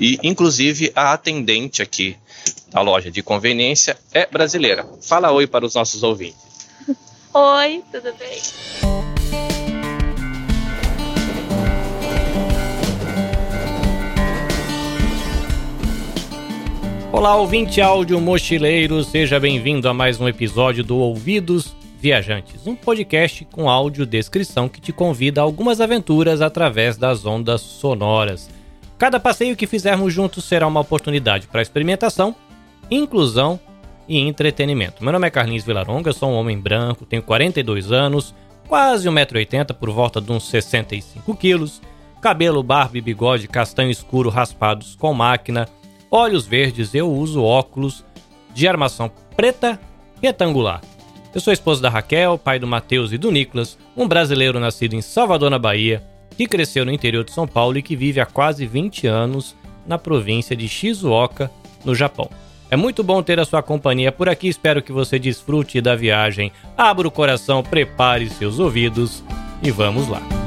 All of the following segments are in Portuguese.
E, inclusive, a atendente aqui da loja de conveniência é brasileira. Fala oi para os nossos ouvintes. Oi, tudo bem? Olá, ouvinte áudio mochileiro, seja bem-vindo a mais um episódio do Ouvidos Viajantes, um podcast com áudio descrição que te convida a algumas aventuras através das ondas sonoras. Cada passeio que fizermos juntos será uma oportunidade para experimentação, inclusão e entretenimento. Meu nome é Carlinhos Vilaronga, sou um homem branco, tenho 42 anos, quase 1,80m por volta de uns 65 quilos, cabelo, barba e bigode castanho escuro raspados com máquina, olhos verdes, eu uso óculos de armação preta retangular. Eu sou esposo da Raquel, pai do Matheus e do Nicolas, um brasileiro nascido em Salvador, na Bahia, que cresceu no interior de São Paulo e que vive há quase 20 anos na província de Shizuoka, no Japão. É muito bom ter a sua companhia por aqui, espero que você desfrute da viagem. Abra o coração, prepare seus ouvidos e vamos lá.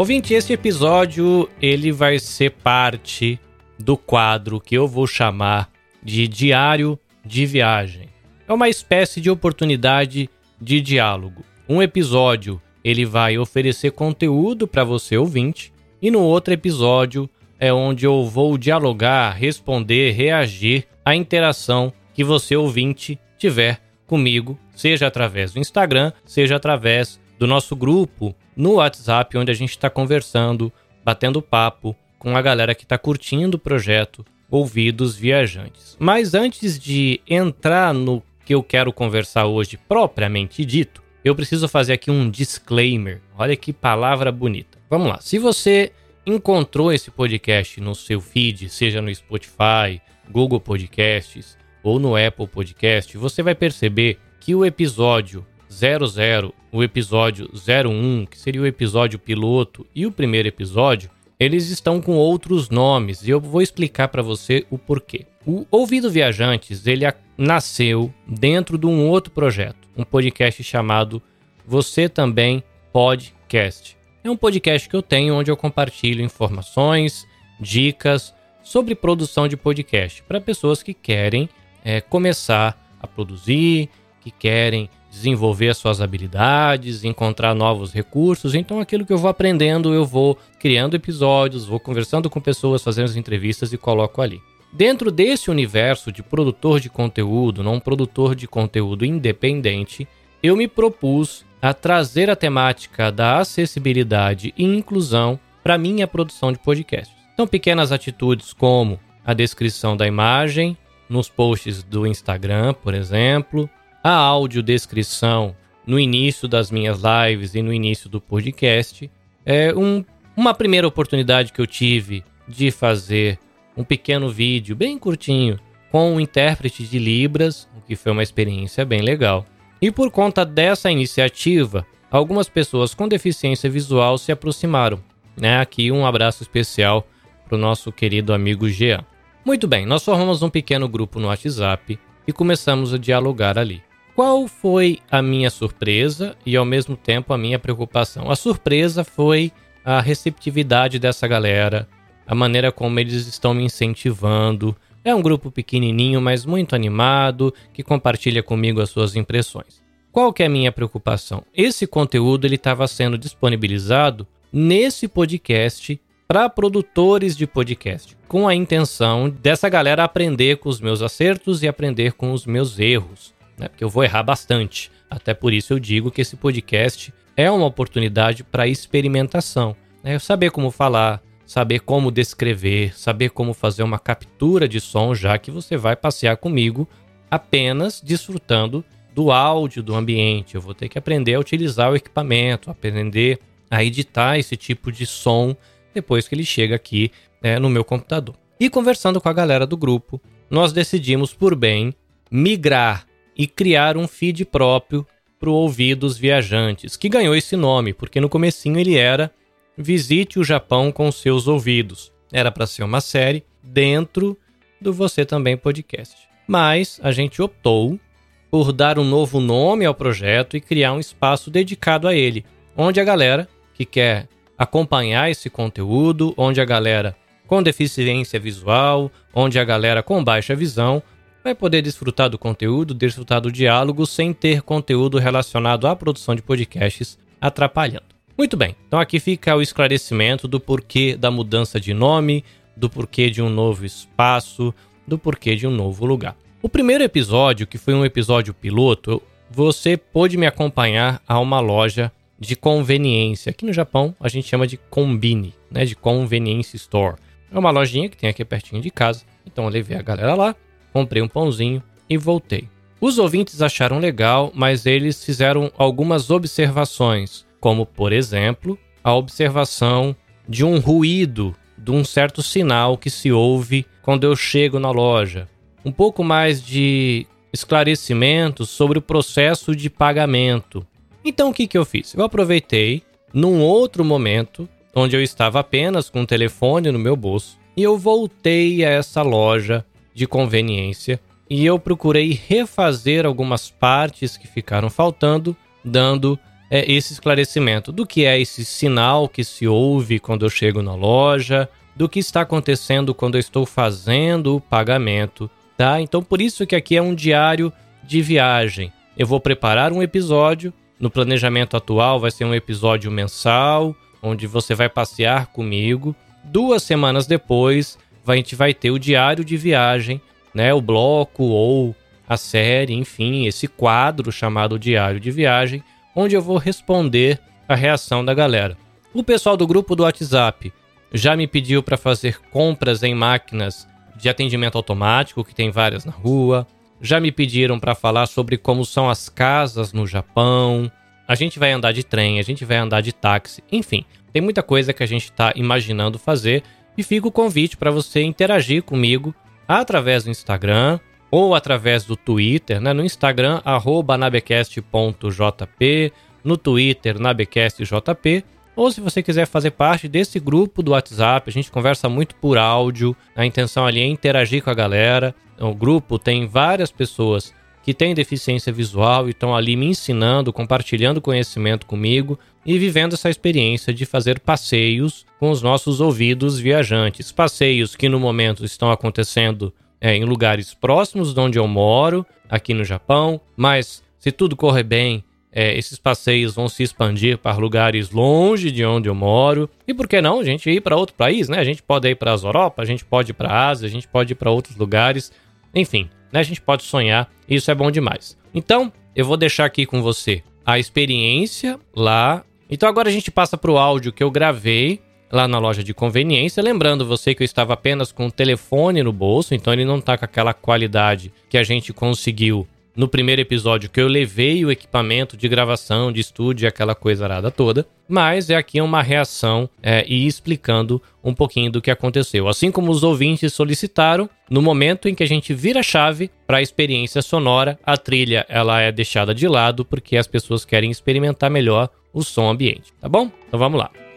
Ouvinte, este episódio ele vai ser parte do quadro que eu vou chamar de Diário de Viagem. É uma espécie de oportunidade de diálogo. Um episódio ele vai oferecer conteúdo para você ouvinte e no outro episódio é onde eu vou dialogar, responder, reagir à interação que você ouvinte tiver comigo, seja através do Instagram, seja através do nosso grupo no WhatsApp, onde a gente está conversando, batendo papo com a galera que está curtindo o projeto Ouvidos Viajantes. Mas antes de entrar no que eu quero conversar hoje propriamente dito, eu preciso fazer aqui um disclaimer. Olha que palavra bonita. Vamos lá. Se você encontrou esse podcast no seu feed, seja no Spotify, Google Podcasts ou no Apple Podcast, você vai perceber que o episódio 00, o episódio 01, que seria o episódio piloto, e o primeiro episódio, eles estão com outros nomes e eu vou explicar para você o porquê. O Ouvido Viajantes, ele nasceu dentro de um outro projeto, um podcast chamado Você Também Podcast. É um podcast que eu tenho onde eu compartilho informações, dicas sobre produção de podcast para pessoas que querem é, começar a produzir, que querem desenvolver as suas habilidades, encontrar novos recursos. Então, aquilo que eu vou aprendendo, eu vou criando episódios, vou conversando com pessoas, fazendo as entrevistas e coloco ali. Dentro desse universo de produtor de conteúdo, não produtor de conteúdo independente, eu me propus a trazer a temática da acessibilidade e inclusão para minha produção de podcasts. São pequenas atitudes como a descrição da imagem nos posts do Instagram, por exemplo, a audiodescrição no início das minhas lives e no início do podcast. É um, uma primeira oportunidade que eu tive de fazer um pequeno vídeo bem curtinho com um intérprete de Libras, o que foi uma experiência bem legal. E por conta dessa iniciativa, algumas pessoas com deficiência visual se aproximaram. Né? Aqui um abraço especial para o nosso querido amigo Jean. Muito bem, nós formamos um pequeno grupo no WhatsApp e começamos a dialogar ali. Qual foi a minha surpresa e ao mesmo tempo a minha preocupação? A surpresa foi a receptividade dessa galera, a maneira como eles estão me incentivando. É um grupo pequenininho, mas muito animado, que compartilha comigo as suas impressões. Qual que é a minha preocupação? Esse conteúdo ele estava sendo disponibilizado nesse podcast para produtores de podcast, com a intenção dessa galera aprender com os meus acertos e aprender com os meus erros né? Porque eu vou errar bastante. Até por isso eu digo que esse podcast é uma oportunidade para experimentação. Né? Saber como falar, saber como descrever, saber como fazer uma captura de som, já que você vai passear comigo apenas desfrutando do áudio do ambiente. Eu vou ter que aprender a utilizar o equipamento, aprender a editar esse tipo de som depois que ele chega aqui né, no meu computador. E conversando com a galera do grupo, nós decidimos por bem migrar e criar um feed próprio pro Ouvidos Viajantes, que ganhou esse nome, porque no comecinho ele era Visite o Japão com seus ouvidos. Era para ser uma série dentro do Você Também Podcast. Mas a gente optou por dar um novo nome ao projeto e criar um espaço dedicado a ele, onde a galera que quer acompanhar esse conteúdo, onde a galera com deficiência visual, onde a galera com baixa visão vai poder desfrutar do conteúdo, desfrutar do diálogo sem ter conteúdo relacionado à produção de podcasts atrapalhando. Muito bem, então aqui fica o esclarecimento do porquê da mudança de nome, do porquê de um novo espaço, do porquê de um novo lugar. O primeiro episódio, que foi um episódio piloto, você pôde me acompanhar a uma loja de conveniência. Aqui no Japão a gente chama de Combine, né, de Convenience Store. É uma lojinha que tem aqui pertinho de casa. Então eu levei a galera lá, comprei um pãozinho e voltei. Os ouvintes acharam legal, mas eles fizeram algumas observações como, por exemplo, a observação de um ruído, de um certo sinal que se ouve quando eu chego na loja. Um pouco mais de esclarecimento sobre o processo de pagamento. Então o que, que eu fiz? Eu aproveitei num outro momento, onde eu estava apenas com o telefone no meu bolso, e eu voltei a essa loja de conveniência e eu procurei refazer algumas partes que ficaram faltando, dando é, esse esclarecimento do que é esse sinal que se ouve quando eu chego na loja, do que está acontecendo quando eu estou fazendo o pagamento, tá? Então por isso que aqui é um diário de viagem. Eu vou preparar um episódio, no planejamento atual vai ser um episódio mensal, onde você vai passear comigo. Duas semanas depois, a gente vai ter o diário de viagem, né? O bloco ou a série, enfim, esse quadro chamado Diário de Viagem, onde eu vou responder a reação da galera. O pessoal do grupo do WhatsApp já me pediu para fazer compras em máquinas de atendimento automático, que tem várias na rua. Já me pediram para falar sobre como são as casas no Japão. A gente vai andar de trem, a gente vai andar de táxi, enfim, tem muita coisa que a gente está imaginando fazer e fica o convite para você interagir comigo através do Instagram, ou através do Twitter, né? No Instagram, nabecast.jp, no Twitter, nabecastjp, ou se você quiser fazer parte desse grupo do WhatsApp, a gente conversa muito por áudio, a intenção ali é interagir com a galera. O grupo tem várias pessoas que têm deficiência visual e estão ali me ensinando, compartilhando conhecimento comigo e vivendo essa experiência de fazer passeios com os nossos ouvidos viajantes. Passeios que no momento estão acontecendo é, em lugares próximos de onde eu moro, aqui no Japão, mas se tudo correr bem, é, esses passeios vão se expandir para lugares longe de onde eu moro. E por que não a gente ir para outro país, né? A gente pode ir para as Europa, a gente pode ir para a Ásia, a gente pode ir para outros lugares. Enfim, né? A gente pode sonhar e isso é bom demais. Então, eu vou deixar aqui com você a experiência lá. Então agora a gente passa para o áudio que eu gravei lá na loja de conveniência. Lembrando você que eu estava apenas com o telefone no bolso, então ele não está com aquela qualidade que a gente conseguiu no primeiro episódio, que eu levei o equipamento de gravação, de estúdio, aquela coisa arada toda. Mas é aqui uma reação é, e explicando um pouquinho do que aconteceu. Assim como os ouvintes solicitaram, no momento em que a gente vira a chave para a experiência sonora, a trilha ela é deixada de lado porque as pessoas querem experimentar melhor o som ambiente, tá bom? Então vamos lá.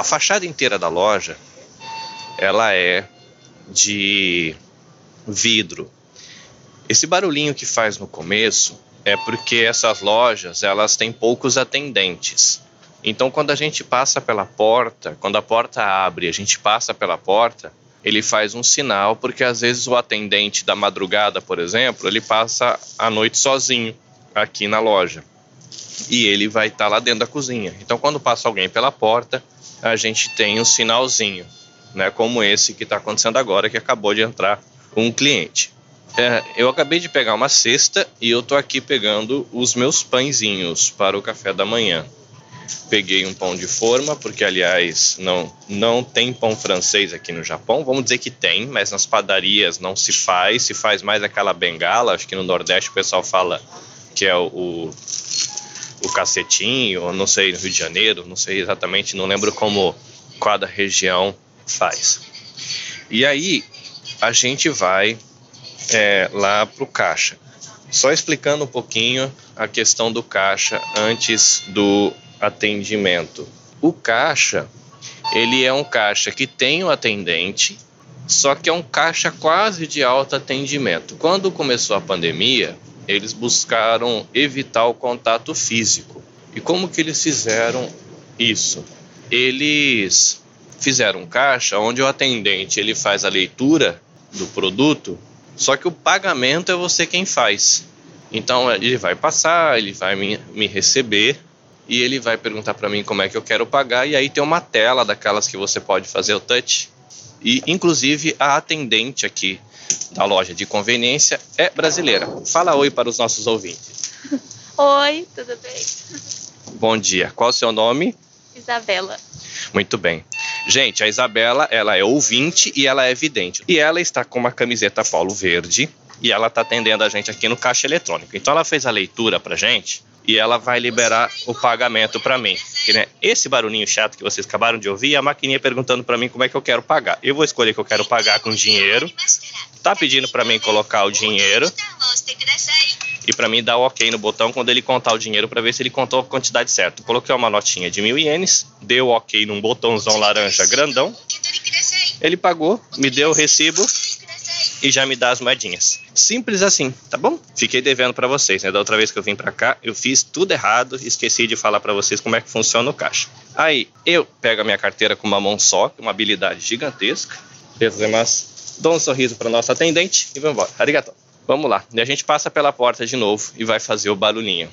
A fachada inteira da loja ela é de vidro. Esse barulhinho que faz no começo é porque essas lojas elas têm poucos atendentes. Então quando a gente passa pela porta, quando a porta abre, a gente passa pela porta, ele faz um sinal porque às vezes o atendente da madrugada, por exemplo, ele passa a noite sozinho aqui na loja e ele vai estar tá lá dentro da cozinha. Então quando passa alguém pela porta, a gente tem um sinalzinho, né, como esse que está acontecendo agora, que acabou de entrar um cliente. É, eu acabei de pegar uma cesta e eu tô aqui pegando os meus pãezinhos para o café da manhã. Peguei um pão de forma, porque aliás não, não tem pão francês aqui no Japão. Vamos dizer que tem, mas nas padarias não se faz, se faz mais aquela bengala. Acho que no Nordeste o pessoal fala que é o, o o cacetinho, não sei, no Rio de Janeiro, não sei exatamente, não lembro como cada região faz. E aí a gente vai é, lá para o caixa. Só explicando um pouquinho a questão do caixa antes do atendimento. O caixa, ele é um caixa que tem o atendente, só que é um caixa quase de alto atendimento. Quando começou a pandemia, eles buscaram evitar o contato físico. E como que eles fizeram isso? Eles fizeram um caixa onde o atendente ele faz a leitura do produto, só que o pagamento é você quem faz. Então ele vai passar, ele vai me, me receber e ele vai perguntar para mim como é que eu quero pagar e aí tem uma tela daquelas que você pode fazer o touch. E inclusive a atendente aqui da loja de conveniência é brasileira. Fala oi para os nossos ouvintes. Oi, tudo bem? Bom dia. Qual o seu nome? Isabela. Muito bem. Gente, a Isabela, ela é ouvinte e ela é vidente. E ela está com uma camiseta polo verde e ela está atendendo a gente aqui no caixa eletrônico. Então ela fez a leitura pra gente e ela vai liberar o pagamento para mim. Esse barulhinho chato que vocês acabaram de ouvir é a maquininha perguntando para mim como é que eu quero pagar. Eu vou escolher que eu quero pagar com dinheiro. Tá pedindo para mim colocar o dinheiro e para mim dar o ok no botão quando ele contar o dinheiro para ver se ele contou a quantidade certa. Coloquei uma notinha de mil ienes, deu ok num botãozão laranja grandão. Ele pagou, me deu o recibo e já me dá as moedinhas. Simples assim, tá bom? Fiquei devendo para vocês, né? Da outra vez que eu vim para cá, eu fiz tudo errado, esqueci de falar para vocês como é que funciona o caixa. Aí, eu pego a minha carteira com uma mão só, uma habilidade gigantesca. Mas dou um sorriso para nossa atendente e vamos embora. Arigato. Vamos lá. E a gente passa pela porta de novo e vai fazer o barulhinho.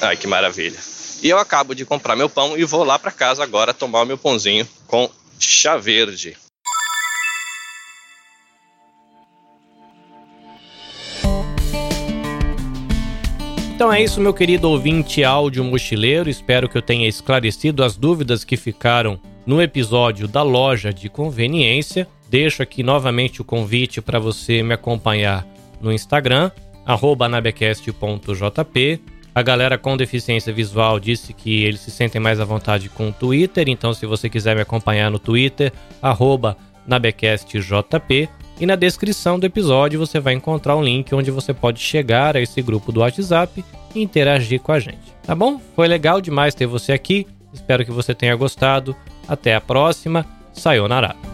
Ai, que maravilha. E eu acabo de comprar meu pão e vou lá para casa agora tomar o meu pãozinho com chá verde. Então é isso, meu querido ouvinte áudio mochileiro. Espero que eu tenha esclarecido as dúvidas que ficaram no episódio da loja de conveniência. Deixo aqui novamente o convite para você me acompanhar no Instagram, anabecast.jp. A galera com deficiência visual disse que eles se sentem mais à vontade com o Twitter, então se você quiser me acompanhar no Twitter, nabecastjp. E na descrição do episódio você vai encontrar um link onde você pode chegar a esse grupo do WhatsApp e interagir com a gente. Tá bom? Foi legal demais ter você aqui. Espero que você tenha gostado. Até a próxima. Sayonara.